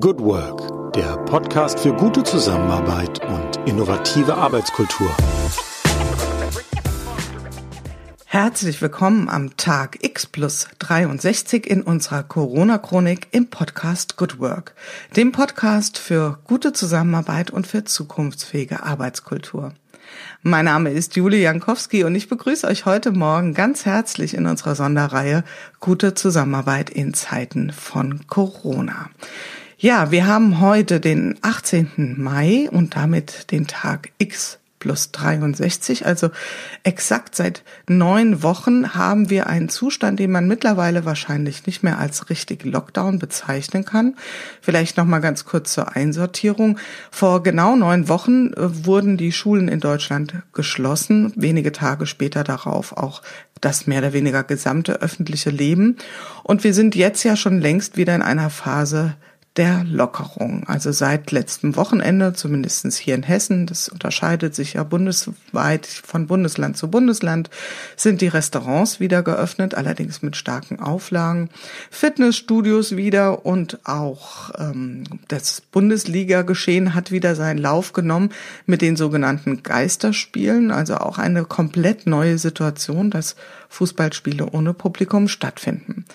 Good Work, der Podcast für gute Zusammenarbeit und innovative Arbeitskultur. Herzlich willkommen am Tag X plus 63 in unserer Corona-Chronik im Podcast Good Work, dem Podcast für gute Zusammenarbeit und für zukunftsfähige Arbeitskultur. Mein Name ist Julie Jankowski und ich begrüße euch heute Morgen ganz herzlich in unserer Sonderreihe Gute Zusammenarbeit in Zeiten von Corona. Ja, wir haben heute den 18. Mai und damit den Tag X plus 63. Also exakt seit neun Wochen haben wir einen Zustand, den man mittlerweile wahrscheinlich nicht mehr als richtig Lockdown bezeichnen kann. Vielleicht noch mal ganz kurz zur Einsortierung. Vor genau neun Wochen äh, wurden die Schulen in Deutschland geschlossen. Wenige Tage später darauf auch das mehr oder weniger gesamte öffentliche Leben. Und wir sind jetzt ja schon längst wieder in einer Phase der Lockerung. Also seit letztem Wochenende, zumindestens hier in Hessen, das unterscheidet sich ja bundesweit von Bundesland zu Bundesland, sind die Restaurants wieder geöffnet, allerdings mit starken Auflagen. Fitnessstudios wieder und auch ähm, das Bundesliga-Geschehen hat wieder seinen Lauf genommen mit den sogenannten Geisterspielen, also auch eine komplett neue Situation, dass Fußballspiele ohne Publikum stattfinden.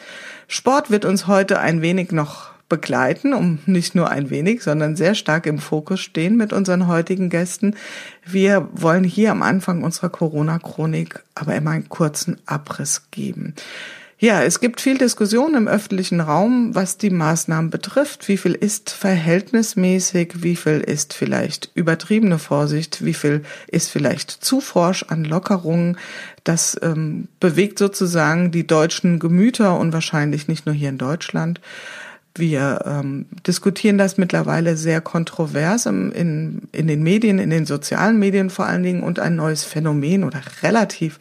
Sport wird uns heute ein wenig noch begleiten, um nicht nur ein wenig, sondern sehr stark im Fokus stehen mit unseren heutigen Gästen. Wir wollen hier am Anfang unserer Corona-Chronik aber immer einen kurzen Abriss geben. Ja, es gibt viel Diskussion im öffentlichen Raum, was die Maßnahmen betrifft. Wie viel ist verhältnismäßig? Wie viel ist vielleicht übertriebene Vorsicht? Wie viel ist vielleicht zu forsch an Lockerungen? Das ähm, bewegt sozusagen die deutschen Gemüter und wahrscheinlich nicht nur hier in Deutschland. Wir ähm, diskutieren das mittlerweile sehr kontrovers im, in, in den Medien, in den sozialen Medien vor allen Dingen. Und ein neues Phänomen oder relativ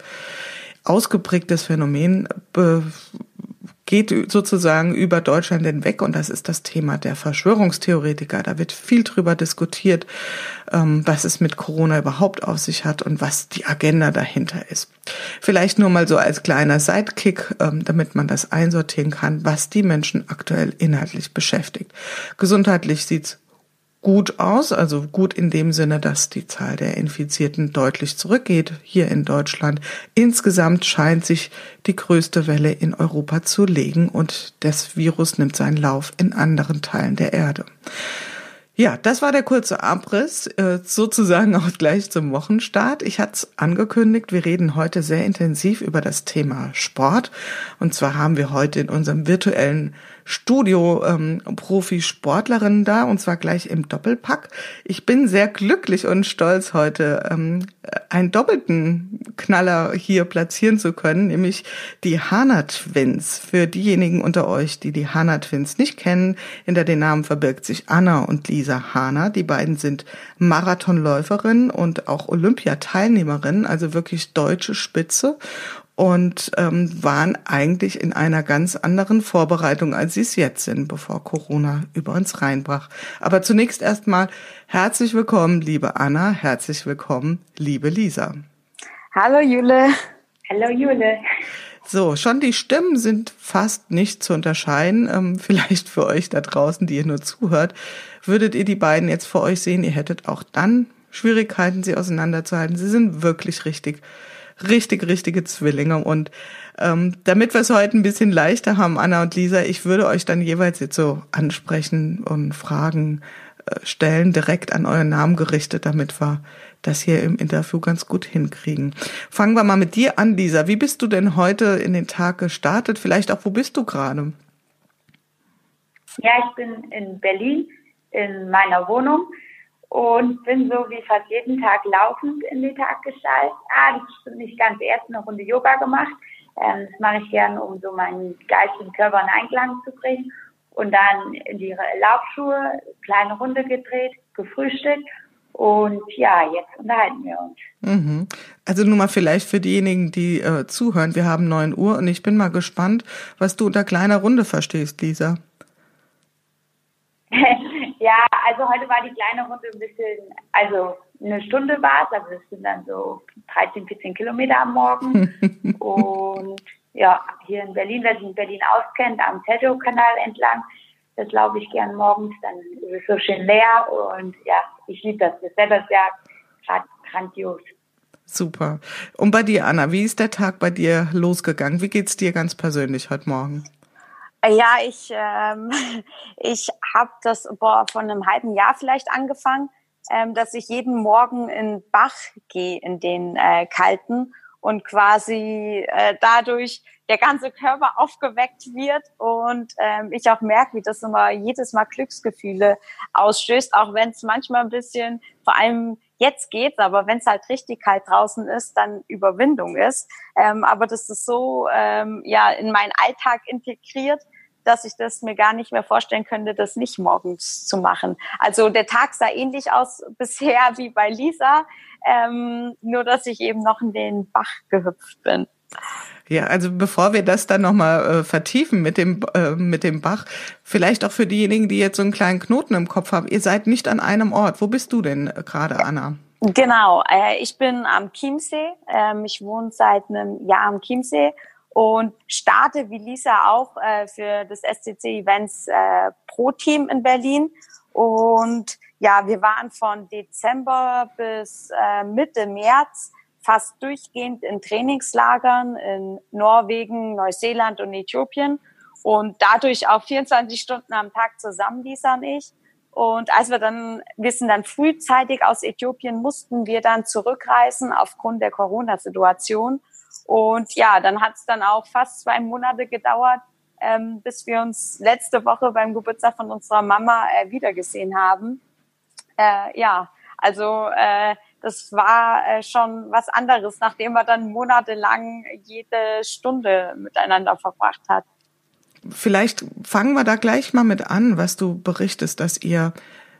ausgeprägtes Phänomen be geht sozusagen über Deutschland hinweg und das ist das Thema der Verschwörungstheoretiker. Da wird viel drüber diskutiert, ähm, was es mit Corona überhaupt auf sich hat und was die Agenda dahinter ist. Vielleicht nur mal so als kleiner Sidekick, ähm, damit man das einsortieren kann, was die Menschen aktuell inhaltlich beschäftigt. Gesundheitlich sieht's gut aus, also gut in dem Sinne, dass die Zahl der Infizierten deutlich zurückgeht hier in Deutschland. Insgesamt scheint sich die größte Welle in Europa zu legen und das Virus nimmt seinen Lauf in anderen Teilen der Erde. Ja, das war der kurze Abriss, äh, sozusagen auch gleich zum Wochenstart. Ich hatte es angekündigt, wir reden heute sehr intensiv über das Thema Sport. Und zwar haben wir heute in unserem virtuellen Studio ähm, da und zwar gleich im Doppelpack. Ich bin sehr glücklich und stolz heute ähm, einen doppelten Knaller hier platzieren zu können, nämlich die Hana Twins. Für diejenigen unter euch, die die Hana Twins nicht kennen, hinter den Namen verbirgt sich Anna und Lisa Hana. Die beiden sind Marathonläuferinnen und auch Olympiateilnehmerinnen, also wirklich deutsche Spitze und ähm, waren eigentlich in einer ganz anderen Vorbereitung, als sie es jetzt sind, bevor Corona über uns reinbrach. Aber zunächst erstmal herzlich willkommen, liebe Anna, herzlich willkommen, liebe Lisa. Hallo Jule. Hallo Jule. So, schon die Stimmen sind fast nicht zu unterscheiden. Ähm, vielleicht für euch da draußen, die ihr nur zuhört, würdet ihr die beiden jetzt vor euch sehen, ihr hättet auch dann Schwierigkeiten, sie auseinanderzuhalten. Sie sind wirklich richtig richtig, richtige Zwillinge. Und ähm, damit wir es heute ein bisschen leichter haben, Anna und Lisa, ich würde euch dann jeweils jetzt so ansprechen und Fragen äh, stellen, direkt an euren Namen gerichtet, damit wir das hier im Interview ganz gut hinkriegen. Fangen wir mal mit dir an, Lisa. Wie bist du denn heute in den Tag gestartet? Vielleicht auch, wo bist du gerade? Ja, ich bin in Berlin in meiner Wohnung und bin so wie fast jeden Tag laufend in den Tag gestaltet. Ah, das stimmt nicht ganz. Erst eine Runde Yoga gemacht. Ähm, das mache ich gerne, um so meinen Geist und Körper in Einklang zu bringen. Und dann in die Laufschuhe, kleine Runde gedreht, gefrühstückt. Und ja, jetzt unterhalten wir uns. Mhm. Also nur mal vielleicht für diejenigen, die äh, zuhören. Wir haben neun Uhr und ich bin mal gespannt, was du unter kleiner Runde verstehst, Lisa. Ja, also heute war die kleine Runde ein bisschen, also eine Stunde war es, aber das sind dann so 13, 14 Kilometer am Morgen. und ja, hier in Berlin, wer sich in Berlin auskennt, am Teltow-Kanal entlang, Das laufe ich gern morgens, dann ist es so schön leer und ja, ich liebe das. Das Wetter ist ja grandios. Super. Und bei dir, Anna, wie ist der Tag bei dir losgegangen? Wie geht's dir ganz persönlich heute Morgen? Ja, ich, ähm, ich habe das boah, vor einem halben Jahr vielleicht angefangen, ähm, dass ich jeden Morgen in Bach gehe, in den äh, kalten und quasi äh, dadurch der ganze Körper aufgeweckt wird und ähm, ich auch merke, wie das immer jedes Mal Glücksgefühle ausstößt, auch wenn es manchmal ein bisschen, vor allem jetzt geht's, aber wenn es halt richtig kalt draußen ist, dann Überwindung ist. Ähm, aber das ist so ähm, ja in meinen Alltag integriert, dass ich das mir gar nicht mehr vorstellen könnte, das nicht morgens zu machen. Also der Tag sah ähnlich aus bisher wie bei Lisa, ähm, nur dass ich eben noch in den Bach gehüpft bin. Ja, also bevor wir das dann nochmal äh, vertiefen mit dem, äh, mit dem Bach, vielleicht auch für diejenigen, die jetzt so einen kleinen Knoten im Kopf haben, ihr seid nicht an einem Ort. Wo bist du denn äh, gerade, Anna? Genau, äh, ich bin am Chiemsee. Ähm, ich wohne seit einem Jahr am Chiemsee und starte wie Lisa auch äh, für das SCC Events äh, Pro Team in Berlin. Und ja, wir waren von Dezember bis äh, Mitte März fast durchgehend in Trainingslagern in Norwegen, Neuseeland und Äthiopien und dadurch auch 24 Stunden am Tag zusammen, Lisa und ich. Und als wir dann, wir sind dann frühzeitig aus Äthiopien, mussten wir dann zurückreisen aufgrund der Corona-Situation. Und ja, dann hat es dann auch fast zwei Monate gedauert, ähm, bis wir uns letzte Woche beim Geburtstag von unserer Mama äh, wiedergesehen haben. Äh, ja, also äh, das war äh, schon was anderes, nachdem man dann monatelang jede Stunde miteinander verbracht hat. Vielleicht fangen wir da gleich mal mit an, was du berichtest, dass ihr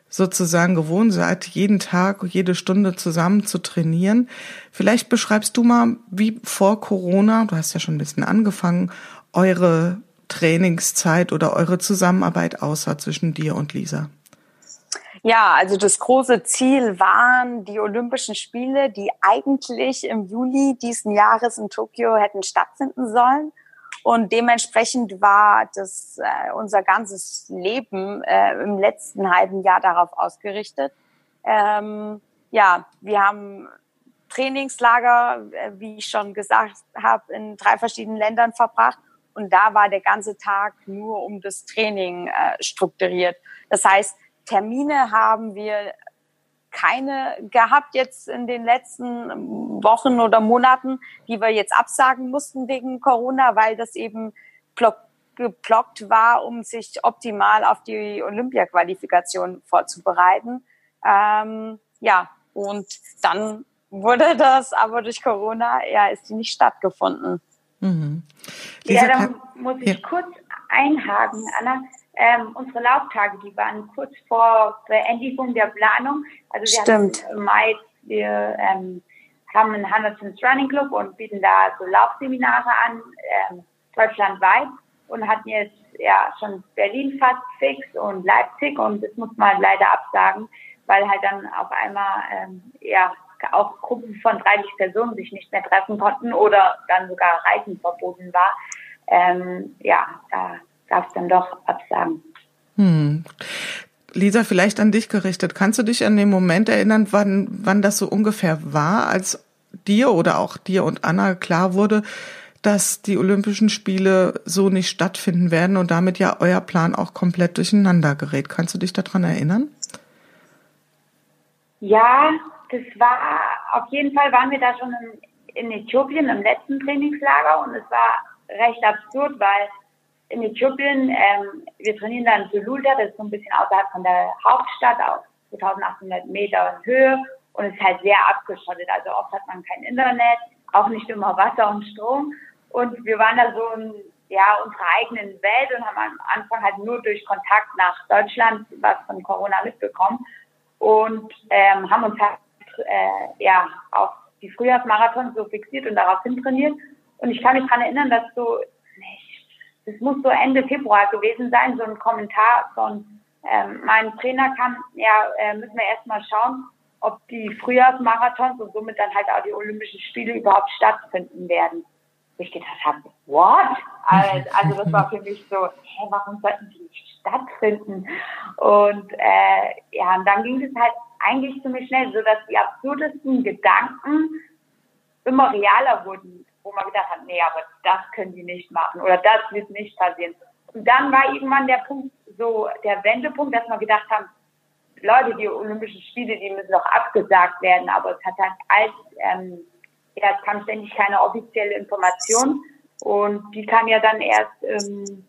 sozusagen gewohnt seid, jeden Tag, jede Stunde zusammen zu trainieren. Vielleicht beschreibst du mal, wie vor Corona, du hast ja schon ein bisschen angefangen, eure Trainingszeit oder eure Zusammenarbeit aussah zwischen dir und Lisa. Ja, also das große Ziel waren die Olympischen Spiele, die eigentlich im Juli diesen Jahres in Tokio hätten stattfinden sollen. Und dementsprechend war das äh, unser ganzes Leben äh, im letzten halben Jahr darauf ausgerichtet. Ähm, ja, wir haben Trainingslager, äh, wie ich schon gesagt habe, in drei verschiedenen Ländern verbracht. Und da war der ganze Tag nur um das Training äh, strukturiert. Das heißt, Termine haben wir keine gehabt jetzt in den letzten Wochen oder Monaten, die wir jetzt absagen mussten wegen Corona, weil das eben geblockt war, um sich optimal auf die Olympia-Qualifikation vorzubereiten. Ähm, ja, und dann wurde das aber durch Corona, ja, ist die nicht stattgefunden. Mhm. ja, da muss ich ja. kurz einhaken, Anna ähm, unsere Lauftage, die waren kurz vor Beendigung der Planung. Also wir Stimmt. im Mai, wir ähm, haben einen Hammersons Running Club und bieten da so Laufseminare an, ähm, deutschlandweit und hatten jetzt ja schon Berlin fast fix und Leipzig und das muss man leider absagen, weil halt dann auf einmal ähm, ja auch Gruppen von 30 Personen sich nicht mehr treffen konnten oder dann sogar Reisen verboten war. Ähm, ja, da gab es dann doch Absagen. Hm. Lisa, vielleicht an dich gerichtet. Kannst du dich an den Moment erinnern, wann, wann das so ungefähr war, als dir oder auch dir und Anna klar wurde, dass die Olympischen Spiele so nicht stattfinden werden und damit ja euer Plan auch komplett durcheinander gerät. Kannst du dich daran erinnern? Ja, das war, auf jeden Fall waren wir da schon in, in Äthiopien im letzten Trainingslager und es war recht absurd, weil in Äthiopien, ähm, wir trainieren dann in Sululta, das ist so ein bisschen außerhalb von der Hauptstadt, auf 2800 Meter Höhe und es ist halt sehr abgeschottet. Also oft hat man kein Internet, auch nicht immer Wasser und Strom. Und wir waren da so in ja, unserer eigenen Welt und haben am Anfang halt nur durch Kontakt nach Deutschland was von Corona mitbekommen und ähm, haben uns halt äh, ja auf die Frühjahrsmarathon so fixiert und daraufhin trainiert. Und ich kann mich daran erinnern, dass so das muss so Ende Februar gewesen sein, so ein Kommentar von ähm, meinem Trainer kam, ja, äh, müssen wir erstmal schauen, ob die Frühjahrsmarathons und somit dann halt auch die Olympischen Spiele überhaupt stattfinden werden. ich gedacht habe, what? Also das war für mich so, hä, warum sollten die nicht stattfinden? Und äh, ja, und dann ging es halt eigentlich ziemlich schnell, so dass die absurdesten Gedanken immer realer wurden, wo man gedacht hat, nee, aber das können die nicht machen oder das wird nicht passieren. Und dann war irgendwann der Punkt, so der Wendepunkt, dass wir gedacht haben, Leute, die Olympischen Spiele, die müssen doch abgesagt werden, aber es hat halt als, ähm, ja, es kam ständig keine offizielle Information und die kam ja dann erst, ähm,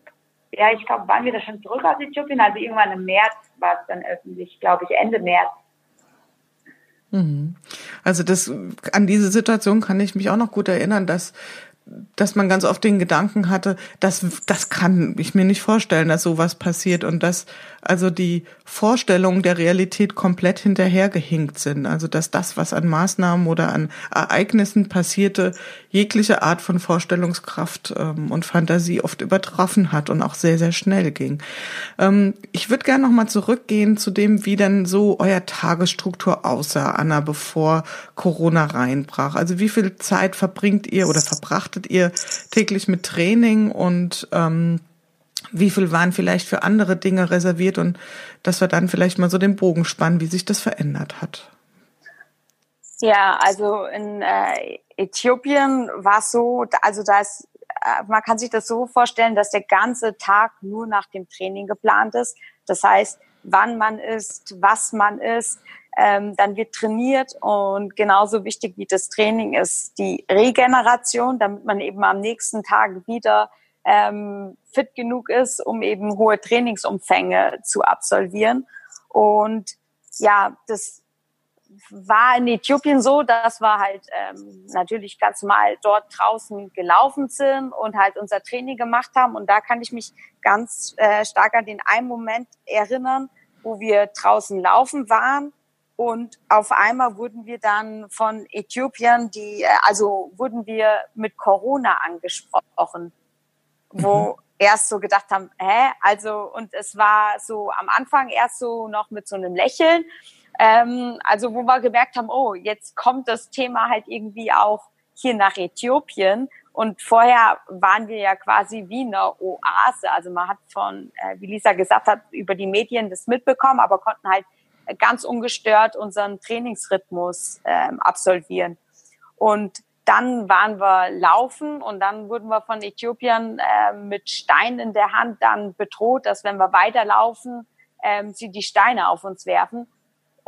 ja, ich glaube, waren wir da schon zurück aus Äthiopien, also irgendwann im März war es dann öffentlich, glaube ich, Ende März. Mhm. Also das, an diese Situation kann ich mich auch noch gut erinnern, dass dass man ganz oft den Gedanken hatte, das, das kann ich mir nicht vorstellen, dass sowas passiert und dass also die Vorstellungen der Realität komplett hinterhergehinkt sind. Also dass das, was an Maßnahmen oder an Ereignissen passierte, jegliche Art von Vorstellungskraft ähm, und Fantasie oft übertroffen hat und auch sehr, sehr schnell ging. Ähm, ich würde gerne nochmal zurückgehen zu dem, wie denn so euer Tagesstruktur aussah, Anna, bevor Corona reinbrach. Also wie viel Zeit verbringt ihr oder verbrachtet ihr täglich mit Training und ähm, wie viel waren vielleicht für andere Dinge reserviert und dass wir dann vielleicht mal so den Bogen spannen, wie sich das verändert hat. Ja, also in äh, Äthiopien war so, also da ist, äh, man kann sich das so vorstellen, dass der ganze Tag nur nach dem Training geplant ist. Das heißt, wann man isst, was man isst, ähm, dann wird trainiert und genauso wichtig wie das Training ist die Regeneration, damit man eben am nächsten Tag wieder ähm, fit genug ist, um eben hohe Trainingsumfänge zu absolvieren. Und ja, das war in Äthiopien so, dass wir halt ähm, natürlich ganz mal dort draußen gelaufen sind und halt unser Training gemacht haben. Und da kann ich mich ganz äh, stark an den einen Moment erinnern, wo wir draußen laufen waren und auf einmal wurden wir dann von Äthiopien, die, äh, also wurden wir mit Corona angesprochen wo mhm. erst so gedacht haben, hä, also und es war so am Anfang erst so noch mit so einem Lächeln, ähm, also wo wir gemerkt haben, oh, jetzt kommt das Thema halt irgendwie auch hier nach Äthiopien. Und vorher waren wir ja quasi wie eine Oase, also man hat von, äh, wie Lisa gesagt hat, über die Medien das mitbekommen, aber konnten halt ganz ungestört unseren Trainingsrhythmus ähm, absolvieren. Und dann waren wir laufen und dann wurden wir von Äthiopien äh, mit Steinen in der Hand dann bedroht, dass wenn wir weiterlaufen, ähm, sie die Steine auf uns werfen.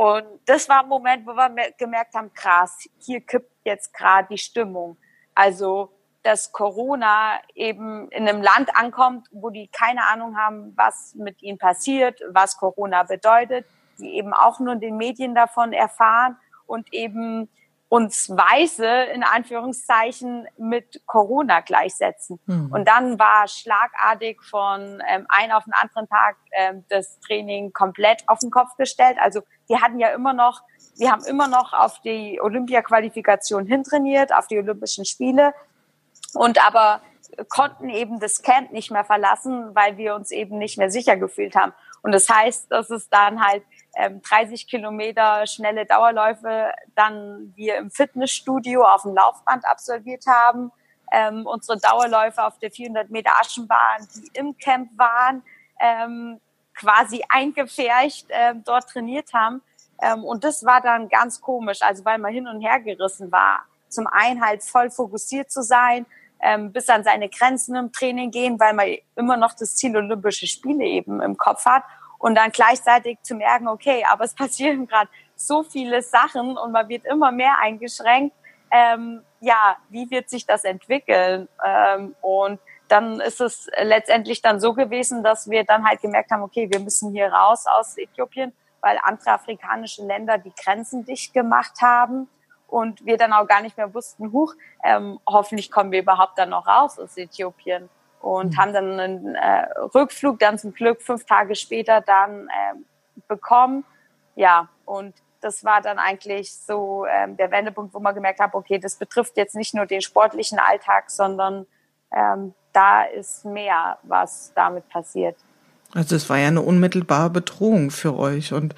Und das war ein Moment, wo wir gemerkt haben, krass, hier kippt jetzt gerade die Stimmung. Also, dass Corona eben in einem Land ankommt, wo die keine Ahnung haben, was mit ihnen passiert, was Corona bedeutet, die eben auch nur in den Medien davon erfahren und eben uns Weiße in Anführungszeichen mit Corona gleichsetzen. Mhm. Und dann war schlagartig von ähm, einem auf den anderen Tag ähm, das Training komplett auf den Kopf gestellt. Also wir hatten ja immer noch, wir haben immer noch auf die Olympia-Qualifikation hintrainiert, auf die Olympischen Spiele und aber konnten eben das Camp nicht mehr verlassen, weil wir uns eben nicht mehr sicher gefühlt haben. Und das heißt, dass es dann halt ähm, 30 Kilometer schnelle Dauerläufe dann wir im Fitnessstudio auf dem Laufband absolviert haben. Ähm, unsere Dauerläufe auf der 400 Meter Aschenbahn, die im Camp waren, ähm, quasi eingefärcht äh, dort trainiert haben. Ähm, und das war dann ganz komisch, also weil man hin und her gerissen war. Zum einen halt voll fokussiert zu sein, ähm, bis an seine Grenzen im Training gehen, weil man immer noch das Ziel Olympische Spiele eben im Kopf hat und dann gleichzeitig zu merken, okay, aber es passieren gerade so viele Sachen und man wird immer mehr eingeschränkt. Ähm, ja, wie wird sich das entwickeln? Ähm, und dann ist es letztendlich dann so gewesen, dass wir dann halt gemerkt haben, okay, wir müssen hier raus aus Äthiopien, weil andere afrikanische Länder die Grenzen dicht gemacht haben und wir dann auch gar nicht mehr wussten, huch, ähm, hoffentlich kommen wir überhaupt dann noch raus aus Äthiopien und mhm. haben dann einen äh, Rückflug dann zum Glück fünf Tage später dann äh, bekommen. Ja, und das war dann eigentlich so ähm, der Wendepunkt, wo man gemerkt hat, okay, das betrifft jetzt nicht nur den sportlichen Alltag, sondern ähm, da ist mehr, was damit passiert. Also es war ja eine unmittelbare Bedrohung für euch. Und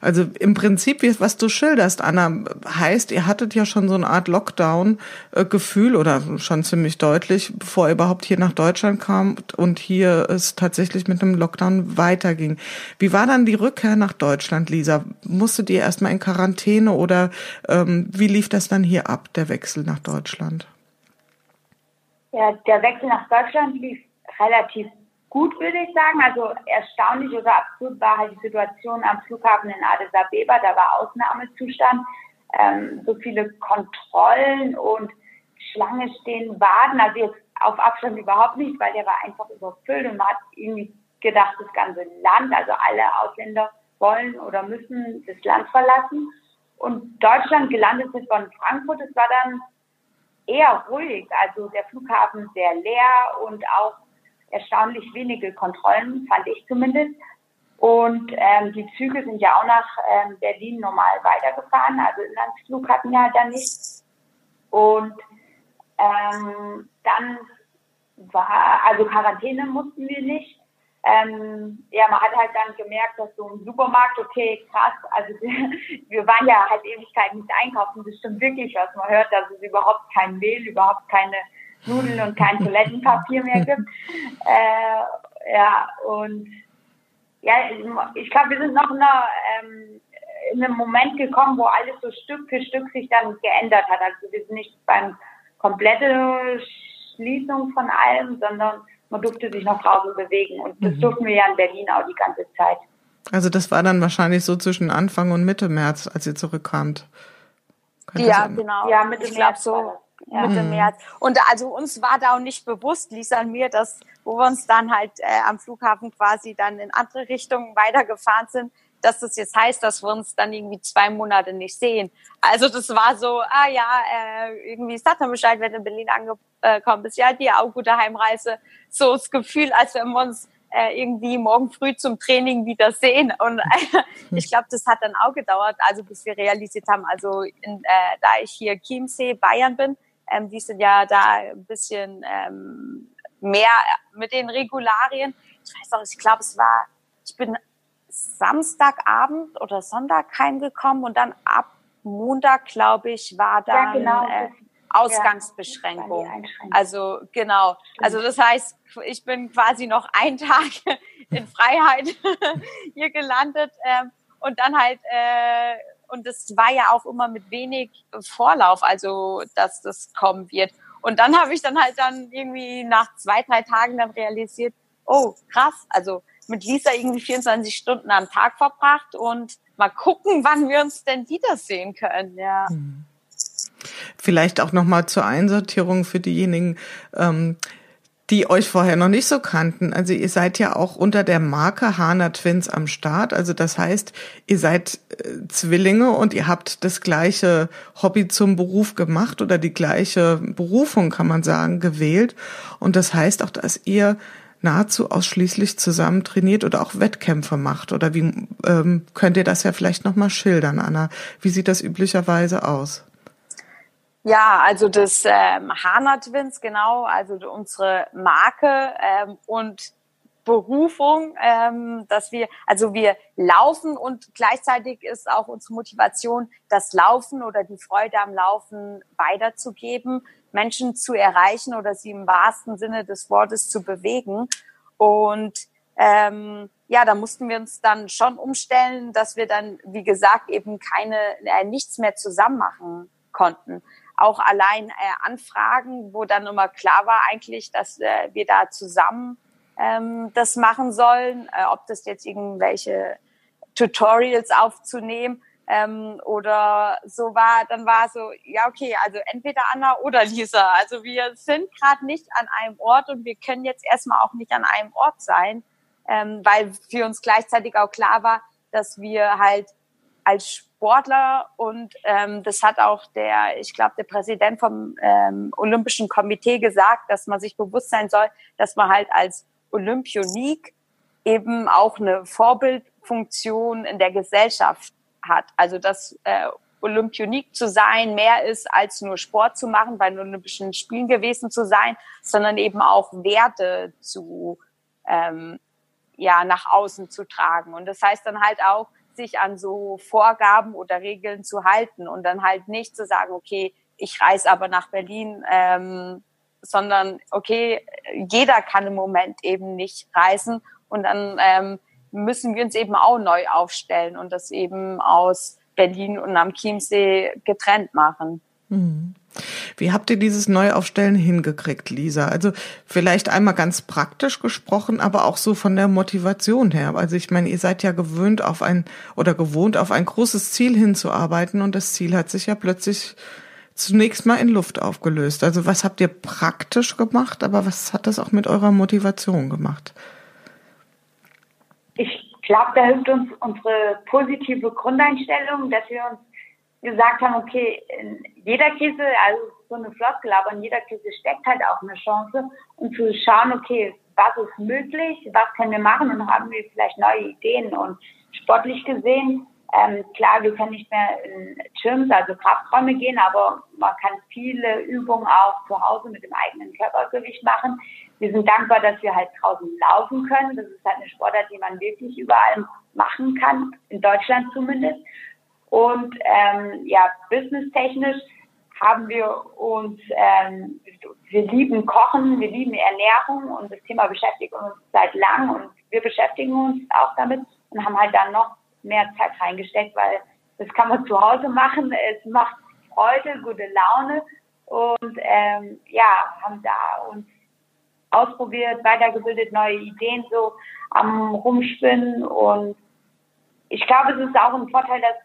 also im Prinzip, was du schilderst, Anna, heißt, ihr hattet ja schon so eine Art Lockdown-Gefühl oder schon ziemlich deutlich, bevor ihr überhaupt hier nach Deutschland kam und hier es tatsächlich mit einem Lockdown weiterging. Wie war dann die Rückkehr nach Deutschland, Lisa? Musstet ihr erstmal in Quarantäne oder ähm, wie lief das dann hier ab, der Wechsel nach Deutschland? Ja, der Wechsel nach Deutschland lief relativ gut, würde ich sagen. Also erstaunlich oder absurd war halt die Situation am Flughafen in Addis Abeba. Da war Ausnahmezustand. Ähm, so viele Kontrollen und Schlange stehen, Warten. Also jetzt auf Abstand überhaupt nicht, weil der war einfach überfüllt und man hat irgendwie gedacht, das ganze Land, also alle Ausländer wollen oder müssen das Land verlassen. Und Deutschland gelandet ist von Frankfurt. Es war dann eher ruhig. Also der Flughafen sehr leer und auch erstaunlich wenige Kontrollen, fand ich zumindest. Und ähm, die Züge sind ja auch nach ähm, Berlin normal weitergefahren, also Inlandsflug hatten ja dann nicht. Und ähm, dann war, also Quarantäne mussten wir nicht. Ähm, ja, man hat halt dann gemerkt, dass so ein Supermarkt, okay, krass, also wir waren ja halt Ewigkeiten nicht einkaufen, das stimmt wirklich, was man hört, dass es überhaupt kein Mehl, überhaupt keine Nudeln und kein Toilettenpapier mehr gibt. Äh, ja, und ja, ich glaube, wir sind noch in, einer, ähm, in einem Moment gekommen, wo alles so Stück für Stück sich dann geändert hat. Also wir sind nicht beim komplette Schließung von allem, sondern man durfte sich noch draußen bewegen. Und das mhm. durften wir ja in Berlin auch die ganze Zeit. Also das war dann wahrscheinlich so zwischen Anfang und Mitte März, als ihr zurückkamt. ja, genau. Ja, Mitte ich März. So ja. Mitte mhm. März. Und also uns war da auch nicht bewusst, Lisa und mir, dass, wo wir uns dann halt äh, am Flughafen quasi dann in andere Richtungen weitergefahren sind, dass das jetzt heißt, dass wir uns dann irgendwie zwei Monate nicht sehen. Also das war so, ah ja, äh, irgendwie sagt er Bescheid, wenn du in Berlin angekommen bist, ja, dir auch gute Heimreise. So das Gefühl, als wenn wir uns äh, irgendwie morgen früh zum Training wieder sehen. Und äh, ich glaube, das hat dann auch gedauert, also bis wir realisiert haben, also in, äh, da ich hier Chiemsee, Bayern bin, ähm, die sind ja da ein bisschen ähm, mehr mit den Regularien. Ich weiß auch, ich glaube, es war, ich bin Samstagabend oder Sonntag heimgekommen und dann ab Montag, glaube ich, war dann ja, genau. äh, Ausgangsbeschränkung. Ja, also genau. Also das heißt, ich bin quasi noch einen Tag in Freiheit hier gelandet ähm, und dann halt äh, und das war ja auch immer mit wenig Vorlauf, also dass das kommen wird. Und dann habe ich dann halt dann irgendwie nach zwei, drei Tagen dann realisiert, oh krass, also mit Lisa irgendwie 24 Stunden am Tag verbracht und mal gucken, wann wir uns denn wiedersehen können, ja. Hm. Vielleicht auch nochmal zur Einsortierung für diejenigen, ähm, die euch vorher noch nicht so kannten. Also ihr seid ja auch unter der Marke Hana Twins am Start. Also das heißt, ihr seid äh, Zwillinge und ihr habt das gleiche Hobby zum Beruf gemacht oder die gleiche Berufung, kann man sagen, gewählt. Und das heißt auch, dass ihr nahezu ausschließlich zusammen trainiert oder auch Wettkämpfe macht. Oder wie ähm, könnt ihr das ja vielleicht nochmal schildern, Anna? Wie sieht das üblicherweise aus? Ja, also das ähm, Hana Twins, genau, also unsere Marke ähm, und Berufung, ähm, dass wir, also wir laufen und gleichzeitig ist auch unsere Motivation, das Laufen oder die Freude am Laufen weiterzugeben, Menschen zu erreichen oder sie im wahrsten Sinne des Wortes zu bewegen. Und ähm, ja, da mussten wir uns dann schon umstellen, dass wir dann, wie gesagt, eben keine, äh, nichts mehr zusammen machen konnten auch allein äh, Anfragen, wo dann immer klar war eigentlich, dass äh, wir da zusammen ähm, das machen sollen, äh, ob das jetzt irgendwelche Tutorials aufzunehmen ähm, oder so war, dann war so, ja okay, also entweder Anna oder Lisa. Also wir sind gerade nicht an einem Ort und wir können jetzt erstmal auch nicht an einem Ort sein, ähm, weil für uns gleichzeitig auch klar war, dass wir halt als Sportler und ähm, das hat auch der, ich glaube, der Präsident vom ähm, Olympischen Komitee gesagt, dass man sich bewusst sein soll, dass man halt als Olympionik eben auch eine Vorbildfunktion in der Gesellschaft hat. Also dass äh, Olympionik zu sein mehr ist, als nur Sport zu machen, bei den Olympischen Spielen gewesen zu sein, sondern eben auch Werte zu ähm, ja nach außen zu tragen. Und das heißt dann halt auch, sich an so Vorgaben oder Regeln zu halten und dann halt nicht zu sagen, okay, ich reise aber nach Berlin, ähm, sondern okay, jeder kann im Moment eben nicht reisen und dann ähm, müssen wir uns eben auch neu aufstellen und das eben aus Berlin und am Chiemsee getrennt machen. Mhm. Wie habt ihr dieses Neuaufstellen hingekriegt, Lisa? Also vielleicht einmal ganz praktisch gesprochen, aber auch so von der Motivation her. Also ich meine, ihr seid ja gewöhnt auf ein oder gewohnt auf ein großes Ziel hinzuarbeiten und das Ziel hat sich ja plötzlich zunächst mal in Luft aufgelöst. Also was habt ihr praktisch gemacht, aber was hat das auch mit eurer Motivation gemacht? Ich glaube, da hilft uns unsere positive Grundeinstellung, dass wir uns gesagt haben, okay, in jeder Krise, also so eine Floskel, aber in jeder Krise steckt halt auch eine Chance und zu schauen, okay, was ist möglich, was können wir machen und haben wir vielleicht neue Ideen und sportlich gesehen, ähm, klar, wir können nicht mehr in Gyms, also Krafträume gehen, aber man kann viele Übungen auch zu Hause mit dem eigenen Körpergewicht machen. Wir sind dankbar, dass wir halt draußen laufen können. Das ist halt eine Sportart, die man wirklich überall machen kann, in Deutschland zumindest. Und ähm, ja, businesstechnisch haben wir uns, ähm, wir lieben Kochen, wir lieben Ernährung und das Thema beschäftigt uns seit langem und wir beschäftigen uns auch damit und haben halt dann noch mehr Zeit reingesteckt, weil das kann man zu Hause machen. Es macht Freude, gute Laune und ähm, ja, haben da uns ausprobiert, weitergebildet, neue Ideen so am Rumspinnen und ich glaube, es ist auch ein Vorteil, dass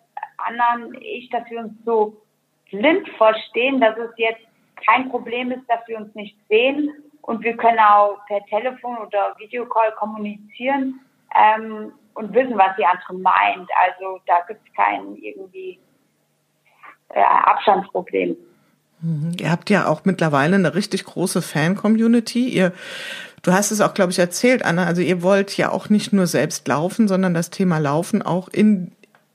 anderen ich, dass wir uns so blind verstehen, dass es jetzt kein Problem ist, dass wir uns nicht sehen und wir können auch per Telefon oder Videocall kommunizieren ähm, und wissen, was die andere meint. Also da gibt es kein irgendwie äh, Abstandsproblem. Mhm. Ihr habt ja auch mittlerweile eine richtig große Fan-Community. Ihr, du hast es auch, glaube ich, erzählt, Anna. Also ihr wollt ja auch nicht nur selbst laufen, sondern das Thema Laufen auch in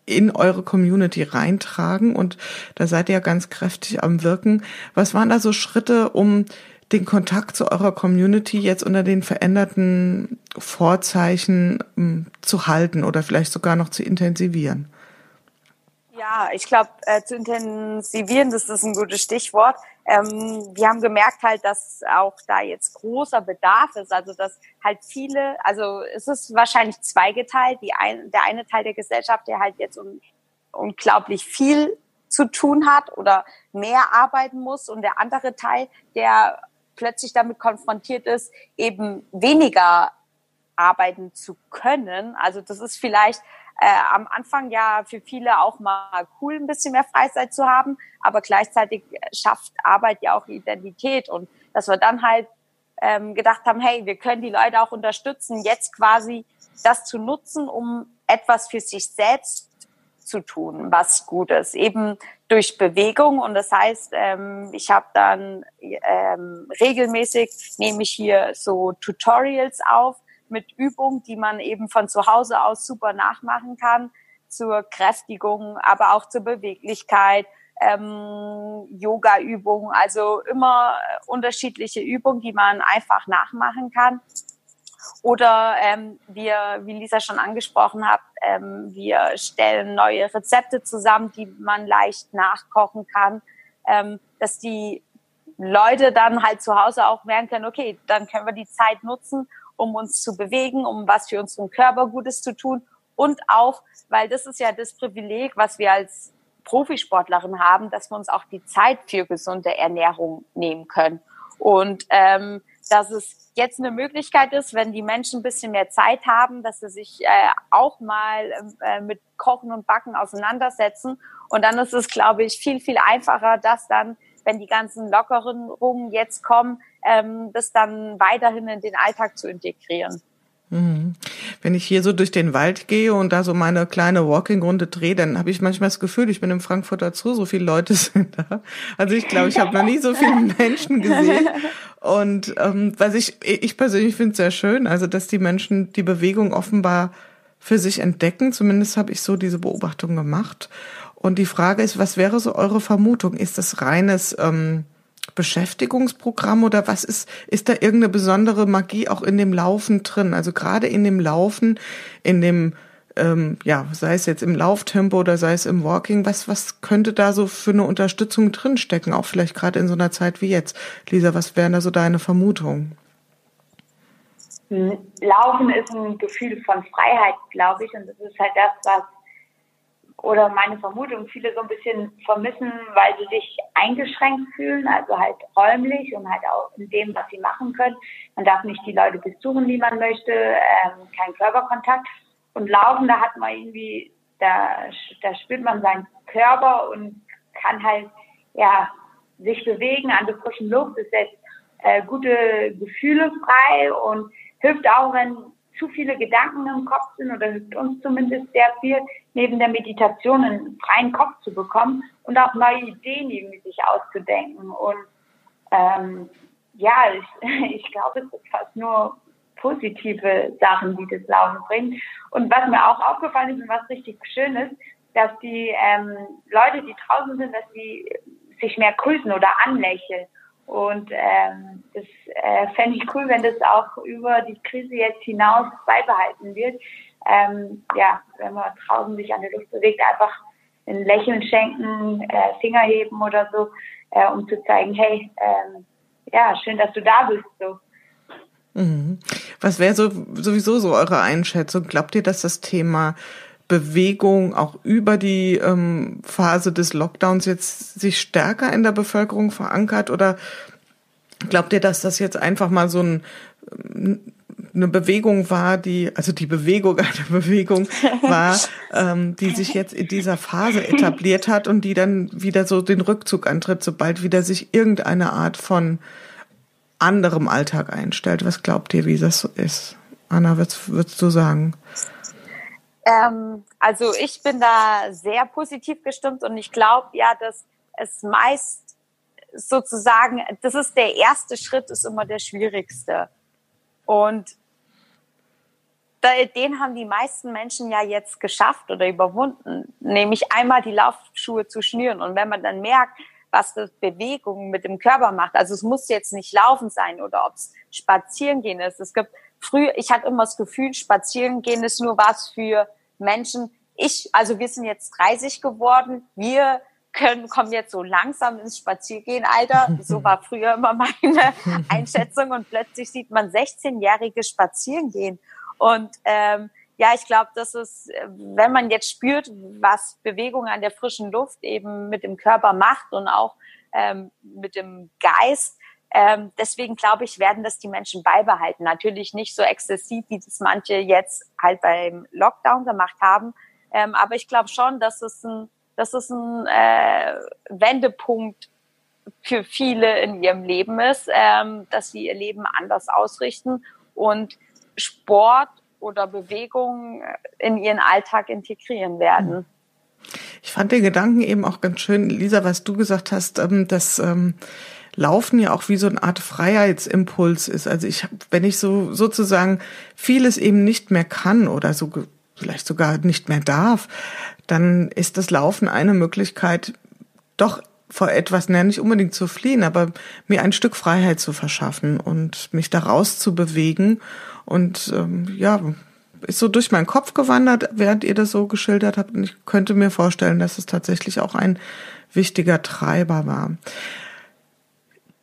in eure Community reintragen und da seid ihr ganz kräftig am Wirken. Was waren da so Schritte, um den Kontakt zu eurer Community jetzt unter den veränderten Vorzeichen um, zu halten oder vielleicht sogar noch zu intensivieren? Ja, ich glaube, äh, zu intensivieren, das ist ein gutes Stichwort. Ähm, wir haben gemerkt halt, dass auch da jetzt großer Bedarf ist, also dass halt viele, also es ist wahrscheinlich zweigeteilt. Die ein, der eine Teil der Gesellschaft, der halt jetzt un, unglaublich viel zu tun hat oder mehr arbeiten muss und der andere Teil, der plötzlich damit konfrontiert ist, eben weniger arbeiten zu können. Also das ist vielleicht äh, am Anfang ja für viele auch mal cool, ein bisschen mehr Freizeit zu haben, aber gleichzeitig schafft Arbeit ja auch Identität und dass wir dann halt ähm, gedacht haben, hey, wir können die Leute auch unterstützen, jetzt quasi das zu nutzen, um etwas für sich selbst zu tun, was gut ist, eben durch Bewegung. Und das heißt, ähm, ich habe dann ähm, regelmäßig nehme ich hier so Tutorials auf, mit Übungen, die man eben von zu Hause aus super nachmachen kann, zur Kräftigung, aber auch zur Beweglichkeit, ähm, Yoga-Übungen, also immer unterschiedliche Übungen, die man einfach nachmachen kann. Oder ähm, wir, wie Lisa schon angesprochen hat, ähm, wir stellen neue Rezepte zusammen, die man leicht nachkochen kann, ähm, dass die Leute dann halt zu Hause auch merken können, okay, dann können wir die Zeit nutzen, um uns zu bewegen, um was für unseren Körper Gutes zu tun und auch, weil das ist ja das Privileg, was wir als Profisportlerin haben, dass wir uns auch die Zeit für gesunde Ernährung nehmen können. Und ähm, dass es jetzt eine Möglichkeit ist, wenn die Menschen ein bisschen mehr Zeit haben, dass sie sich äh, auch mal äh, mit Kochen und Backen auseinandersetzen. Und dann ist es, glaube ich, viel, viel einfacher, dass dann, wenn die ganzen Lockerungen jetzt kommen, ähm, das dann weiterhin in den Alltag zu integrieren. Mhm. Wenn ich hier so durch den Wald gehe und da so meine kleine Walking-Runde drehe, dann habe ich manchmal das Gefühl, ich bin im Frankfurter Zoo, so viele Leute sind da. Also ich glaube, ich habe noch nie so viele Menschen gesehen. Und ähm, was ich, ich persönlich finde es sehr schön, also dass die Menschen die Bewegung offenbar für sich entdecken. Zumindest habe ich so diese Beobachtung gemacht. Und die Frage ist, was wäre so eure Vermutung? Ist das reines ähm, Beschäftigungsprogramm oder was ist, ist da irgendeine besondere Magie auch in dem Laufen drin? Also gerade in dem Laufen, in dem, ähm, ja, sei es jetzt im Lauftempo oder sei es im Walking, was, was könnte da so für eine Unterstützung drinstecken, auch vielleicht gerade in so einer Zeit wie jetzt? Lisa, was wären da so deine Vermutungen? Hm, Laufen ist ein Gefühl von Freiheit, glaube ich, und das ist halt das, was oder meine Vermutung viele so ein bisschen vermissen, weil sie sich eingeschränkt fühlen, also halt räumlich und halt auch in dem, was sie machen können. Man darf nicht die Leute besuchen, die man möchte, ähm, kein Körperkontakt. Und Laufen, da hat man irgendwie, da, da spürt man seinen Körper und kann halt, ja, sich bewegen an der frischen Luft, ist jetzt äh, gute Gefühle frei und hilft auch, wenn zu viele Gedanken im Kopf sind oder hilft uns zumindest sehr viel, neben der Meditation einen freien Kopf zu bekommen und auch neue Ideen irgendwie sich auszudenken. Und ähm, ja, ich, ich glaube, es ist fast nur positive Sachen, die das Laufen bringt. Und was mir auch aufgefallen ist und was richtig schön ist, dass die ähm, Leute, die draußen sind, dass sie sich mehr grüßen oder anlächeln. Und ähm, das äh, fände ich cool, wenn das auch über die Krise jetzt hinaus beibehalten wird. Ähm, ja, wenn man draußen sich an der Luft bewegt, einfach ein Lächeln schenken, äh, Finger heben oder so, äh, um zu zeigen, hey, ähm, ja, schön, dass du da bist. So. Mhm. Was wäre so sowieso so eure Einschätzung? Glaubt ihr, dass das Thema Bewegung auch über die ähm, Phase des Lockdowns jetzt sich stärker in der Bevölkerung verankert oder glaubt ihr, dass das jetzt einfach mal so ein, eine Bewegung war, die, also die Bewegung eine Bewegung war, ähm, die sich jetzt in dieser Phase etabliert hat und die dann wieder so den Rückzug antritt, sobald wieder sich irgendeine Art von anderem Alltag einstellt. Was glaubt ihr, wie das so ist? Anna, würdest, würdest du sagen? Ähm, also ich bin da sehr positiv gestimmt und ich glaube ja, dass es meist sozusagen, das ist der erste Schritt, ist immer der schwierigste. Und den haben die meisten Menschen ja jetzt geschafft oder überwunden, nämlich einmal die Laufschuhe zu schnüren. Und wenn man dann merkt, was das Bewegung mit dem Körper macht, also es muss jetzt nicht laufen sein oder ob es spazieren gehen ist. Es gibt früher, ich hatte immer das Gefühl, spazieren gehen ist nur was für Menschen. Ich, also wir sind jetzt 30 geworden. Wir können, kommen jetzt so langsam ins Spaziergehen-Alter. So war früher immer meine Einschätzung. Und plötzlich sieht man 16-Jährige spazieren gehen. Und ähm, ja, ich glaube, dass es, wenn man jetzt spürt, was Bewegung an der frischen Luft eben mit dem Körper macht und auch ähm, mit dem Geist, ähm, deswegen glaube ich, werden das die Menschen beibehalten. Natürlich nicht so exzessiv, wie das manche jetzt halt beim Lockdown gemacht haben. Ähm, aber ich glaube schon, dass es ein, dass es ein äh, Wendepunkt für viele in ihrem Leben ist, ähm, dass sie ihr Leben anders ausrichten und Sport oder Bewegung in ihren Alltag integrieren werden. Ich fand den Gedanken eben auch ganz schön, Lisa, was du gesagt hast, ähm, dass ähm, Laufen ja auch wie so eine Art Freiheitsimpuls ist. Also ich, wenn ich so sozusagen vieles eben nicht mehr kann oder so vielleicht sogar nicht mehr darf, dann ist das Laufen eine Möglichkeit, doch vor etwas, naja, nicht unbedingt zu fliehen, aber mir ein Stück Freiheit zu verschaffen und mich da rauszubewegen. Und ähm, ja, ist so durch meinen Kopf gewandert, während ihr das so geschildert habt. Und ich könnte mir vorstellen, dass es tatsächlich auch ein wichtiger Treiber war.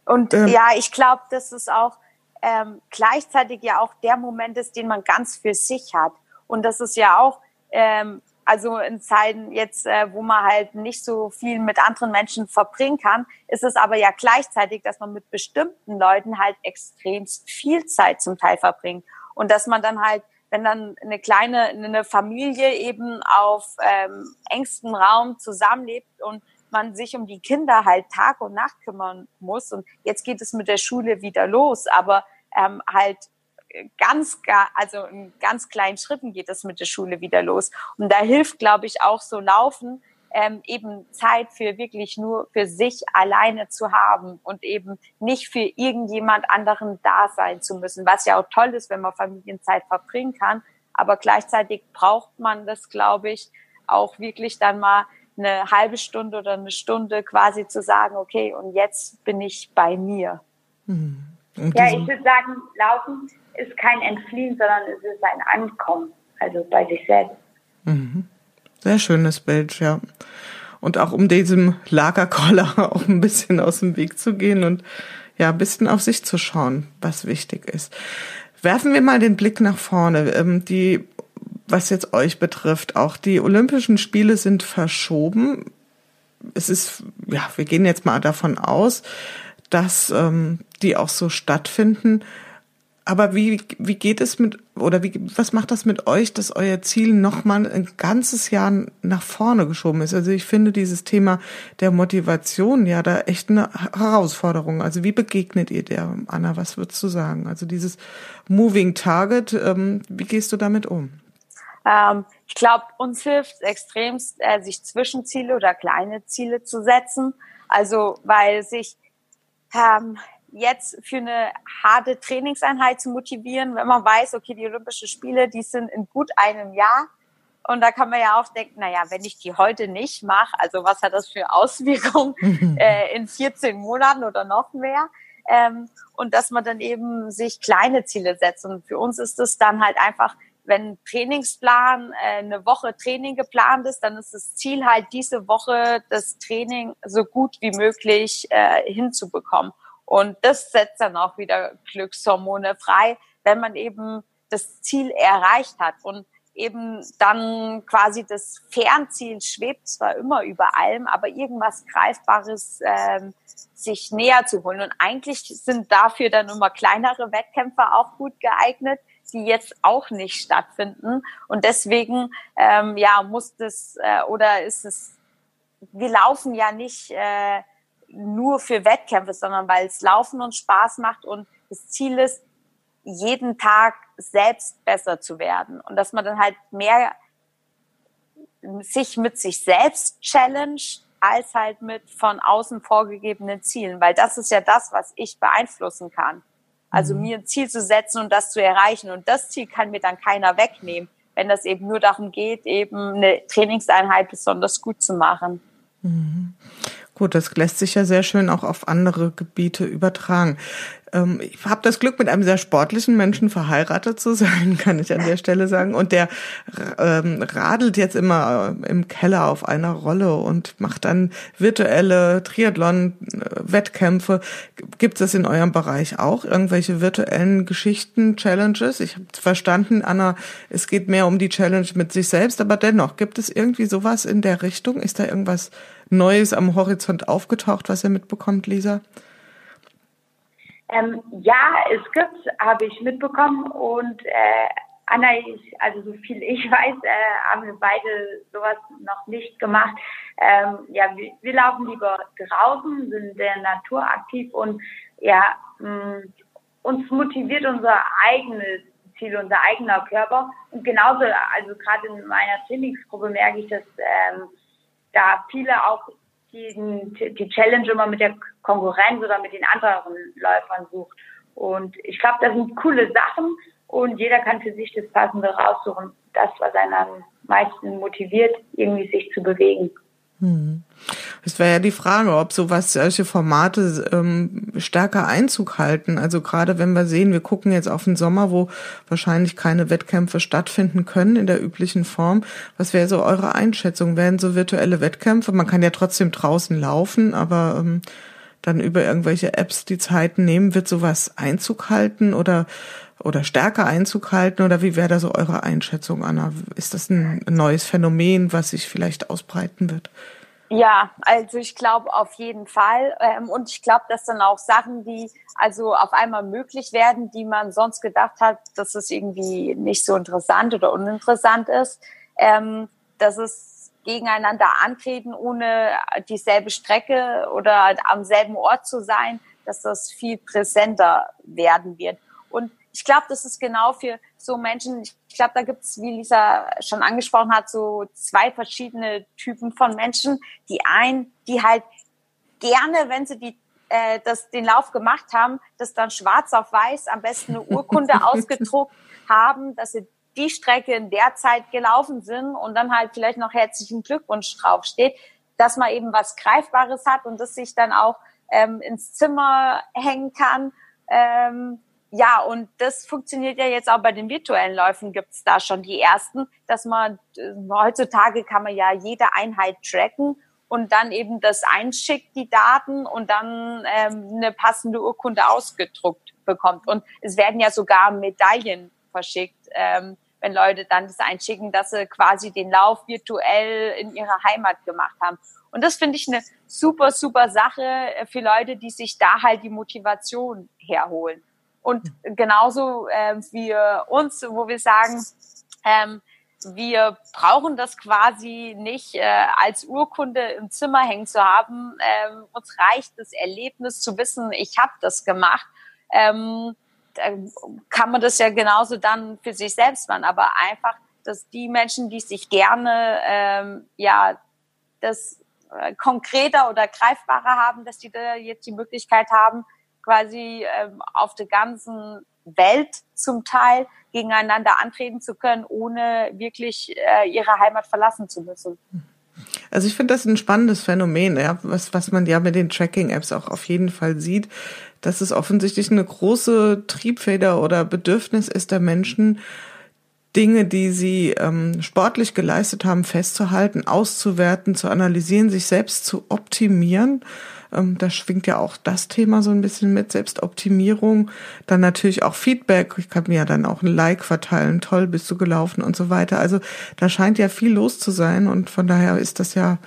Und ähm, ja, ich glaube, dass es auch ähm, gleichzeitig ja auch der Moment ist, den man ganz für sich hat. Und das ist ja auch, ähm, also in Zeiten jetzt, äh, wo man halt nicht so viel mit anderen Menschen verbringen kann, ist es aber ja gleichzeitig, dass man mit bestimmten Leuten halt extremst viel Zeit zum Teil verbringt. Und dass man dann halt, wenn dann eine kleine, eine Familie eben auf ähm, engstem Raum zusammenlebt und man sich um die Kinder halt Tag und Nacht kümmern muss. Und jetzt geht es mit der Schule wieder los, aber ähm, halt ganz, also in ganz kleinen Schritten geht es mit der Schule wieder los. Und da hilft, glaube ich, auch so Laufen, ähm, eben Zeit für wirklich nur für sich alleine zu haben und eben nicht für irgendjemand anderen da sein zu müssen, was ja auch toll ist, wenn man Familienzeit verbringen kann. Aber gleichzeitig braucht man das, glaube ich, auch wirklich dann mal eine halbe Stunde oder eine Stunde quasi zu sagen, okay, und jetzt bin ich bei mir. Mhm. Ja, ich würde sagen, Laufen ist kein Entfliehen, sondern es ist ein Ankommen, also bei sich selbst. Mhm. Sehr schönes Bild, ja. Und auch um diesem Lagerkoller auch ein bisschen aus dem Weg zu gehen und ja, ein bisschen auf sich zu schauen, was wichtig ist. Werfen wir mal den Blick nach vorne. Ähm, die, was jetzt euch betrifft, auch die Olympischen Spiele sind verschoben. Es ist, ja, wir gehen jetzt mal davon aus, dass ähm, die auch so stattfinden. Aber wie, wie geht es mit, oder wie, was macht das mit euch, dass euer Ziel nochmal ein ganzes Jahr nach vorne geschoben ist? Also ich finde dieses Thema der Motivation ja da echt eine Herausforderung. Also wie begegnet ihr der, Anna? Was würdest du sagen? Also dieses Moving Target, ähm, wie gehst du damit um? Ähm, ich glaube, uns hilft extremst, äh, sich Zwischenziele oder kleine Ziele zu setzen. Also, weil sich ähm, jetzt für eine harte Trainingseinheit zu motivieren, wenn man weiß, okay, die Olympischen Spiele, die sind in gut einem Jahr. Und da kann man ja auch denken, naja, wenn ich die heute nicht mache, also was hat das für Auswirkungen äh, in 14 Monaten oder noch mehr? Ähm, und dass man dann eben sich kleine Ziele setzt. Und für uns ist es dann halt einfach, wenn Trainingsplan äh, eine Woche Training geplant ist, dann ist das Ziel halt diese Woche das Training so gut wie möglich äh, hinzubekommen. Und das setzt dann auch wieder Glückshormone frei, wenn man eben das Ziel erreicht hat und eben dann quasi das Fernziel schwebt zwar immer über allem, aber irgendwas Greifbares ähm, sich näher zu holen. Und eigentlich sind dafür dann immer kleinere Wettkämpfe auch gut geeignet, die jetzt auch nicht stattfinden. Und deswegen ähm, ja muss das äh, oder ist es, wir laufen ja nicht äh, nur für Wettkämpfe, sondern weil es Laufen uns Spaß macht und das Ziel ist, jeden Tag selbst besser zu werden und dass man dann halt mehr sich mit sich selbst challenge als halt mit von außen vorgegebenen Zielen, weil das ist ja das, was ich beeinflussen kann. Also mhm. mir ein Ziel zu setzen und das zu erreichen und das Ziel kann mir dann keiner wegnehmen, wenn das eben nur darum geht, eben eine Trainingseinheit besonders gut zu machen. Mhm. Gut, das lässt sich ja sehr schön auch auf andere Gebiete übertragen. Ähm, ich habe das Glück, mit einem sehr sportlichen Menschen verheiratet zu sein, kann ich an der Stelle sagen. Und der ähm, radelt jetzt immer äh, im Keller auf einer Rolle und macht dann virtuelle Triathlon-Wettkämpfe. Gibt es in eurem Bereich auch irgendwelche virtuellen Geschichten, Challenges? Ich habe verstanden, Anna, es geht mehr um die Challenge mit sich selbst, aber dennoch, gibt es irgendwie sowas in der Richtung? Ist da irgendwas Neues am Horizont aufgetaucht, was ihr mitbekommt, Lisa? Ähm, ja, es gibt, habe ich mitbekommen und äh, Anna, ich, also so viel ich weiß, äh, haben wir beide sowas noch nicht gemacht. Ähm, ja, wir, wir, laufen lieber draußen, sind in der Natur aktiv und ja, mh, uns motiviert unser eigenes Ziel, unser eigener Körper. Und genauso, also gerade in meiner Trainingsgruppe merke ich, dass ähm, da viele auch die, die Challenge immer mit der Konkurrenz oder mit den anderen Läufern sucht. Und ich glaube, das sind coole Sachen und jeder kann für sich das Passende raussuchen, das, was einen am meisten motiviert, irgendwie sich zu bewegen. Hm. Es wäre ja die Frage, ob sowas, solche Formate ähm, stärker Einzug halten. Also gerade wenn wir sehen, wir gucken jetzt auf den Sommer, wo wahrscheinlich keine Wettkämpfe stattfinden können in der üblichen Form. Was wäre so eure Einschätzung? Wären so virtuelle Wettkämpfe? Man kann ja trotzdem draußen laufen, aber ähm, dann über irgendwelche Apps die Zeiten nehmen, wird sowas Einzug halten oder oder stärker Einzug halten oder wie wäre da so eure Einschätzung, Anna? Ist das ein neues Phänomen, was sich vielleicht ausbreiten wird? Ja, also ich glaube auf jeden Fall. Ähm, und ich glaube, dass dann auch Sachen, die also auf einmal möglich werden, die man sonst gedacht hat, dass es irgendwie nicht so interessant oder uninteressant ist, ähm, dass es gegeneinander antreten, ohne dieselbe Strecke oder am selben Ort zu sein, dass das viel präsenter werden wird. Und ich glaube, das ist genau für so Menschen, ich glaube, da gibt es, wie Lisa schon angesprochen hat, so zwei verschiedene Typen von Menschen. Die einen, die halt gerne, wenn sie die äh, das, den Lauf gemacht haben, das dann schwarz auf weiß, am besten eine Urkunde ausgedruckt haben, dass sie die Strecke in der Zeit gelaufen sind und dann halt vielleicht noch herzlichen Glückwunsch draufsteht, dass man eben was Greifbares hat und das sich dann auch ähm, ins Zimmer hängen kann. Ähm, ja, und das funktioniert ja jetzt auch bei den virtuellen Läufen, gibt's da schon die ersten, dass man äh, heutzutage kann man ja jede Einheit tracken und dann eben das einschickt, die Daten und dann ähm, eine passende Urkunde ausgedruckt bekommt. Und es werden ja sogar Medaillen verschickt, ähm, wenn Leute dann das einschicken, dass sie quasi den Lauf virtuell in ihrer Heimat gemacht haben. Und das finde ich eine super, super Sache für Leute, die sich da halt die Motivation herholen. Und genauso äh, wie uns, wo wir sagen, ähm, wir brauchen das quasi nicht äh, als Urkunde im Zimmer hängen zu haben. Ähm, uns reicht das Erlebnis zu wissen, ich habe das gemacht. Ähm, da kann man das ja genauso dann für sich selbst machen, aber einfach, dass die Menschen, die sich gerne ähm, ja das äh, konkreter oder greifbarer haben, dass die da jetzt die Möglichkeit haben, quasi ähm, auf der ganzen Welt zum Teil gegeneinander antreten zu können, ohne wirklich äh, ihre Heimat verlassen zu müssen. Also ich finde das ein spannendes Phänomen, ja, was, was man ja mit den Tracking-Apps auch auf jeden Fall sieht, dass es offensichtlich eine große Triebfeder oder Bedürfnis ist der Menschen, Dinge, die sie ähm, sportlich geleistet haben, festzuhalten, auszuwerten, zu analysieren, sich selbst zu optimieren ähm, da schwingt ja auch das Thema so ein bisschen mit, Selbstoptimierung. Dann natürlich auch Feedback. Ich kann mir ja dann auch ein Like verteilen. Toll, bist du gelaufen und so weiter. Also da scheint ja viel los zu sein und von daher ist das ja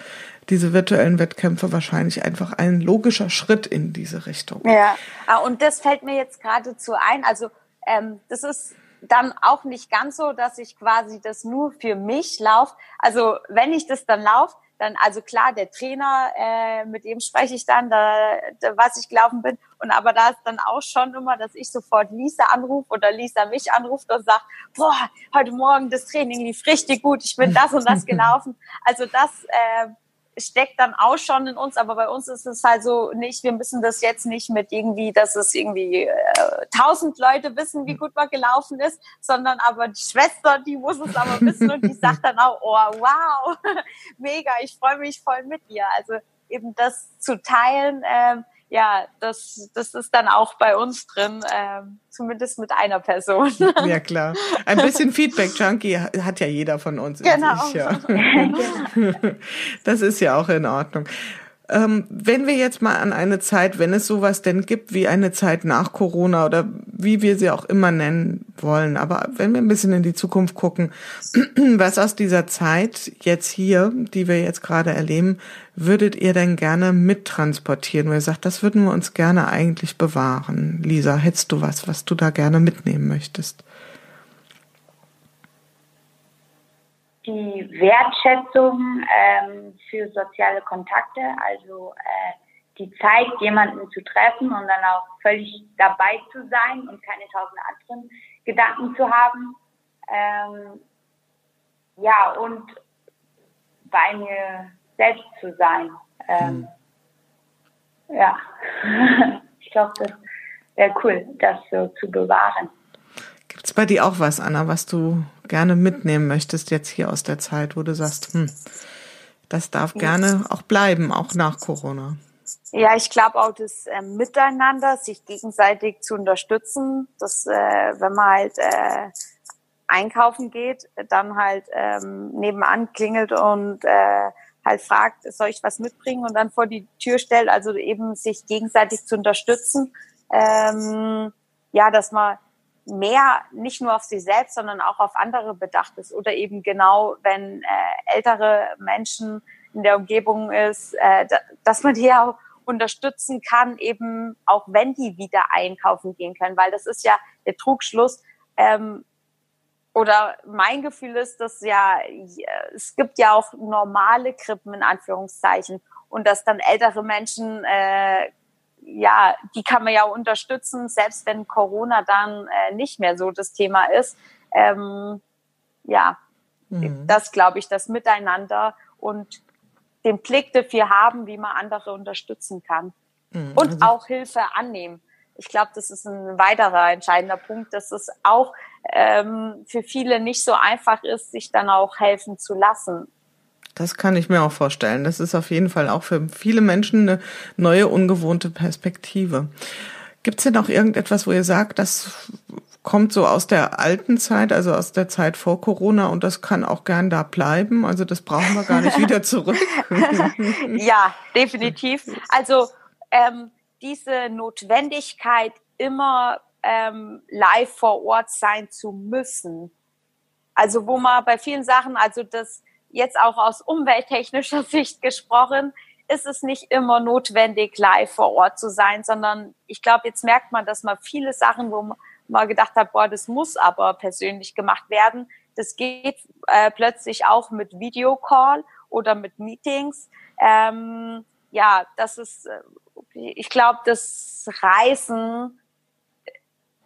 diese virtuellen Wettkämpfe wahrscheinlich einfach ein logischer Schritt in diese Richtung. Ja, ah, und das fällt mir jetzt geradezu ein. Also ähm, das ist dann auch nicht ganz so, dass ich quasi das nur für mich laufe. Also wenn ich das dann laufe, dann also klar der Trainer, äh, mit dem spreche ich dann, da, da, was ich gelaufen bin. Und aber da ist dann auch schon immer, dass ich sofort Lisa anrufe oder Lisa mich anruft und sagt, boah, heute Morgen das Training lief richtig gut, ich bin das und das gelaufen. Also das äh, steckt dann auch schon in uns, aber bei uns ist es halt so nicht, wir müssen das jetzt nicht mit irgendwie, dass es irgendwie äh, tausend äh, Leute wissen, wie gut man gelaufen ist, sondern aber die Schwester, die muss es aber wissen und die sagt dann auch, oh wow, mega, ich freue mich voll mit dir. Also eben das zu teilen, ähm, ja, das, das ist dann auch bei uns drin, ähm, zumindest mit einer Person. Ja, klar. Ein bisschen Feedback-Junkie hat ja jeder von uns. Genau. Sich, ja. Das ist ja auch in Ordnung. Ähm, wenn wir jetzt mal an eine Zeit, wenn es sowas denn gibt wie eine Zeit nach Corona oder wie wir sie auch immer nennen wollen, aber wenn wir ein bisschen in die Zukunft gucken, was aus dieser Zeit jetzt hier, die wir jetzt gerade erleben, würdet ihr denn gerne mittransportieren? Wo ihr sagt, das würden wir uns gerne eigentlich bewahren. Lisa, hättest du was, was du da gerne mitnehmen möchtest? Die Wertschätzung ähm, für soziale Kontakte, also äh, die Zeit, jemanden zu treffen und dann auch völlig dabei zu sein und keine tausend anderen Gedanken zu haben. Ähm, ja, und bei mir selbst zu sein. Ähm, mhm. Ja, ich glaube, das wäre cool, das so zu bewahren. Gibt es bei dir auch was, Anna, was du gerne mitnehmen möchtest jetzt hier aus der Zeit, wo du sagst, hm, das darf gerne auch bleiben, auch nach Corona? Ja, ich glaube auch das äh, Miteinander, sich gegenseitig zu unterstützen, dass äh, wenn man halt äh, einkaufen geht, dann halt ähm, nebenan klingelt und äh, halt fragt, soll ich was mitbringen und dann vor die Tür stellt, also eben sich gegenseitig zu unterstützen. Ähm, ja, dass man mehr nicht nur auf sich selbst, sondern auch auf andere bedacht ist oder eben genau, wenn äh, ältere Menschen in der Umgebung ist, äh, dass man die auch unterstützen kann, eben auch wenn die wieder einkaufen gehen können, weil das ist ja der Trugschluss. Ähm, oder mein Gefühl ist, dass ja, es gibt ja auch normale Krippen in Anführungszeichen und dass dann ältere Menschen äh, ja, die kann man ja unterstützen, selbst wenn Corona dann äh, nicht mehr so das Thema ist. Ähm, ja, mhm. das glaube ich, das Miteinander und den Blick dafür haben, wie man andere unterstützen kann. Mhm. Und also auch Hilfe annehmen. Ich glaube, das ist ein weiterer entscheidender Punkt, dass es auch ähm, für viele nicht so einfach ist, sich dann auch helfen zu lassen. Das kann ich mir auch vorstellen. Das ist auf jeden Fall auch für viele Menschen eine neue, ungewohnte Perspektive. Gibt es denn auch irgendetwas, wo ihr sagt, das kommt so aus der alten Zeit, also aus der Zeit vor Corona und das kann auch gern da bleiben? Also das brauchen wir gar nicht wieder zurück. ja, definitiv. Also ähm, diese Notwendigkeit, immer ähm, live vor Ort sein zu müssen. Also wo man bei vielen Sachen, also das jetzt auch aus umwelttechnischer Sicht gesprochen, ist es nicht immer notwendig, live vor Ort zu sein, sondern ich glaube, jetzt merkt man, dass man viele Sachen, wo man gedacht hat, boah, das muss aber persönlich gemacht werden, das geht äh, plötzlich auch mit Videocall oder mit Meetings. Ähm, ja, das ist, äh, ich glaube, das Reisen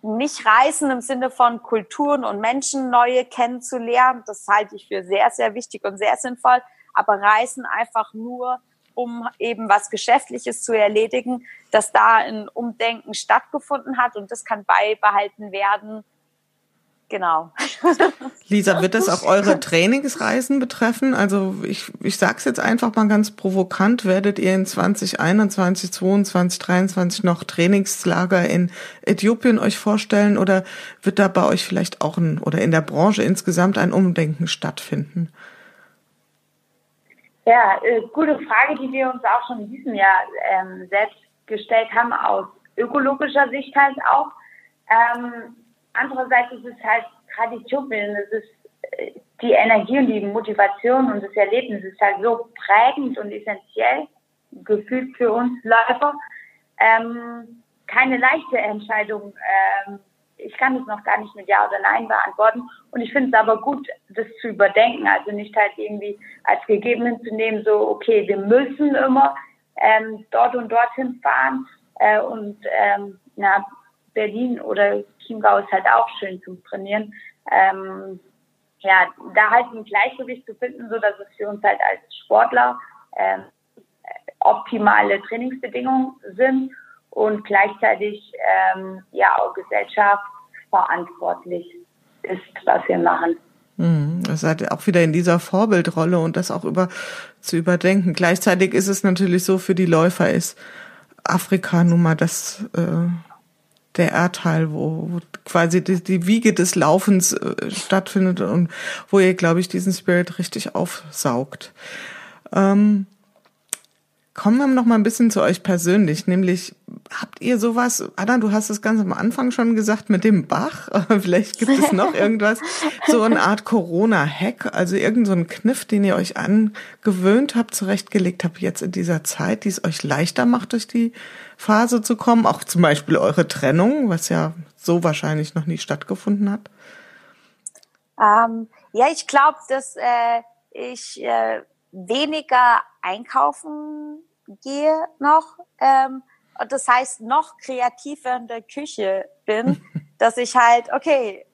nicht reisen im Sinne von Kulturen und Menschen neue kennenzulernen. Das halte ich für sehr, sehr wichtig und sehr sinnvoll. Aber reisen einfach nur, um eben was Geschäftliches zu erledigen, dass da ein Umdenken stattgefunden hat und das kann beibehalten werden Genau. Lisa, wird das auch eure Trainingsreisen betreffen? Also ich, ich sage es jetzt einfach mal ganz provokant, werdet ihr in 2021, 2022, 2023 noch Trainingslager in Äthiopien euch vorstellen oder wird da bei euch vielleicht auch ein, oder in der Branche insgesamt ein Umdenken stattfinden? Ja, äh, gute Frage, die wir uns auch schon in diesem Jahr ähm, selbst gestellt haben, aus ökologischer Sicht halt auch. Ähm, andererseits ist es halt Tradition, es ist äh, die Energie und die Motivation und das Erlebnis ist halt so prägend und essentiell gefühlt für uns Läufer. Ähm, keine leichte Entscheidung. Ähm, ich kann es noch gar nicht mit Ja oder Nein beantworten. Und ich finde es aber gut, das zu überdenken. Also nicht halt irgendwie als gegeben hinzunehmen, so, okay, wir müssen immer ähm, dort und dorthin fahren. Äh, und ähm, na, Berlin oder Chiemgau ist halt auch schön zum Trainieren. Ähm, ja, da halt ein Gleichgewicht zu finden, so dass es für uns halt als Sportler ähm, optimale Trainingsbedingungen sind und gleichzeitig ähm, ja auch gesellschaftsverantwortlich ist, was wir machen. Mhm. Das seid auch wieder in dieser Vorbildrolle und das auch über zu überdenken. Gleichzeitig ist es natürlich so, für die Läufer ist Afrika nun mal das äh, der Erdteil, wo, wo quasi die, die Wiege des Laufens äh, stattfindet und wo ihr, glaube ich, diesen Spirit richtig aufsaugt. Ähm, kommen wir noch mal ein bisschen zu euch persönlich, nämlich habt ihr sowas, Anna, du hast es ganz am Anfang schon gesagt mit dem Bach, vielleicht gibt es noch irgendwas, so eine Art Corona-Hack, also irgendein so Kniff, den ihr euch angewöhnt habt, zurechtgelegt habt jetzt in dieser Zeit, die es euch leichter macht, durch die Phase zu kommen, auch zum Beispiel eure Trennung, was ja so wahrscheinlich noch nie stattgefunden hat? Ähm, ja, ich glaube, dass äh, ich äh, weniger einkaufen gehe noch. Ähm, und das heißt, noch kreativer in der Küche bin, dass ich halt, okay,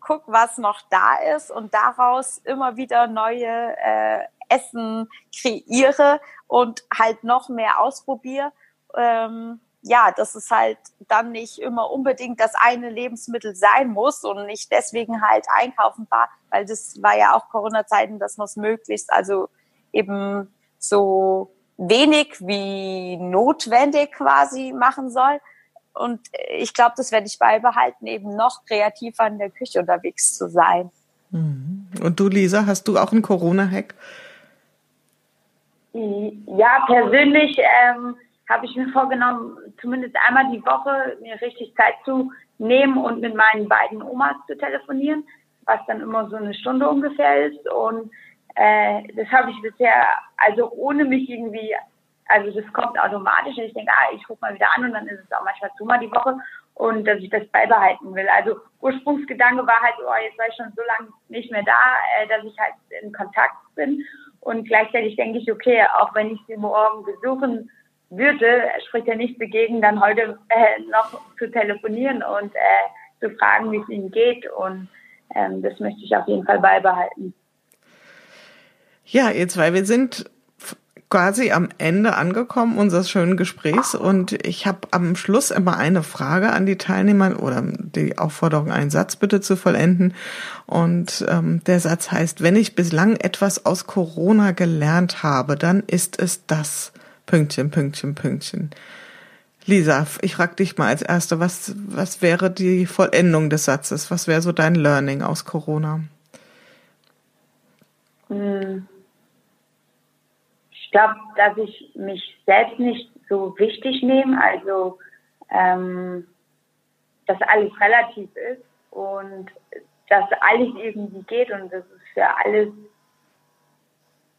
guck, was noch da ist und daraus immer wieder neue äh, Essen kreiere und halt noch mehr ausprobiere. Ähm, ja, dass es halt dann nicht immer unbedingt das eine Lebensmittel sein muss und nicht deswegen halt einkaufen war, weil das war ja auch Corona-Zeiten, dass man es möglichst also eben so wenig wie notwendig quasi machen soll. Und ich glaube, das werde ich beibehalten, eben noch kreativer in der Küche unterwegs zu sein. Mhm. Und du, Lisa, hast du auch einen Corona-Hack? Ja, persönlich ähm, habe ich mir vorgenommen, zumindest einmal die Woche mir richtig Zeit zu nehmen und mit meinen beiden Omas zu telefonieren, was dann immer so eine Stunde ungefähr ist. Und äh, das habe ich bisher, also ohne mich irgendwie, also das kommt automatisch. Ich denke, ah, ich rufe mal wieder an und dann ist es auch manchmal zweimal die Woche und dass ich das beibehalten will. Also Ursprungsgedanke war halt, oh, jetzt war ich schon so lange nicht mehr da, äh, dass ich halt in Kontakt bin. Und gleichzeitig denke ich, okay, auch wenn ich sie morgen besuchen würde, spricht ja nichts dagegen, dann heute äh, noch zu telefonieren und äh, zu fragen, wie es ihnen geht. Und ähm, das möchte ich auf jeden Fall beibehalten. Ja, ihr zwei, wir sind quasi am Ende angekommen unseres schönen Gesprächs und ich habe am Schluss immer eine Frage an die Teilnehmer oder die Aufforderung, einen Satz bitte zu vollenden. Und ähm, der Satz heißt, wenn ich bislang etwas aus Corona gelernt habe, dann ist es das. Pünktchen, Pünktchen, Pünktchen. Lisa, ich frage dich mal als Erste, was, was wäre die Vollendung des Satzes? Was wäre so dein Learning aus Corona? Hm glaube, dass ich mich selbst nicht so wichtig nehme, also ähm, dass alles relativ ist und dass alles irgendwie geht und dass es für alles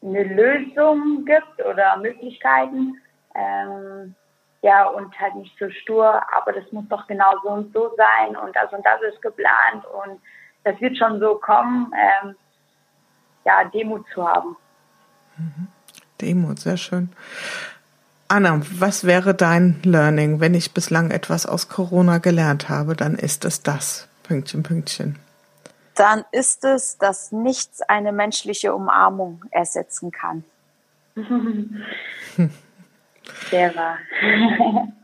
eine Lösung gibt oder Möglichkeiten. Ähm, ja, und halt nicht so stur, aber das muss doch genau so und so sein und das und das ist geplant und das wird schon so kommen, ähm, ja, Demut zu haben. Mhm. Demut, sehr schön. Anna, was wäre dein Learning, wenn ich bislang etwas aus Corona gelernt habe, dann ist es das. Pünktchen, Pünktchen. Dann ist es, dass nichts eine menschliche Umarmung ersetzen kann. Sehr wahr.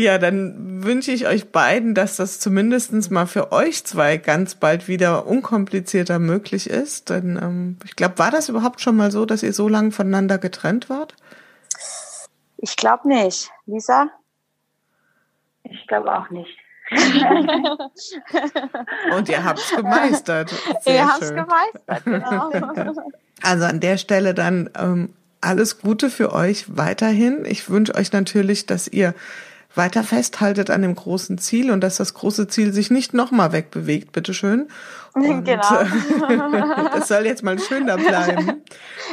Ja, dann wünsche ich euch beiden, dass das zumindestens mal für euch zwei ganz bald wieder unkomplizierter möglich ist. Denn ähm, ich glaube, war das überhaupt schon mal so, dass ihr so lange voneinander getrennt wart? Ich glaube nicht. Lisa? Ich glaube auch nicht. Und ihr habt es gemeistert. Sehr ihr habt es gemeistert, genau. Also an der Stelle dann ähm, alles Gute für euch weiterhin. Ich wünsche euch natürlich, dass ihr weiter festhaltet an dem großen Ziel und dass das große Ziel sich nicht nochmal wegbewegt, bitteschön. Und genau. es soll jetzt mal schön da bleiben.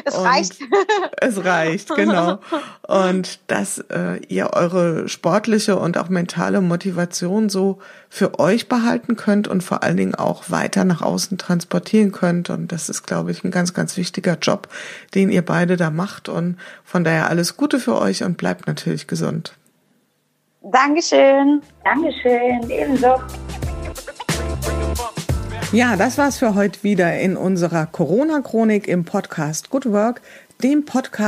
Es und reicht. Es reicht, genau. Und dass äh, ihr eure sportliche und auch mentale Motivation so für euch behalten könnt und vor allen Dingen auch weiter nach außen transportieren könnt. Und das ist, glaube ich, ein ganz, ganz wichtiger Job, den ihr beide da macht. Und von daher alles Gute für euch und bleibt natürlich gesund. Dankeschön. Dankeschön, ebenso. Ja, das war's für heute wieder in unserer Corona-Chronik im Podcast Good Work, dem Podcast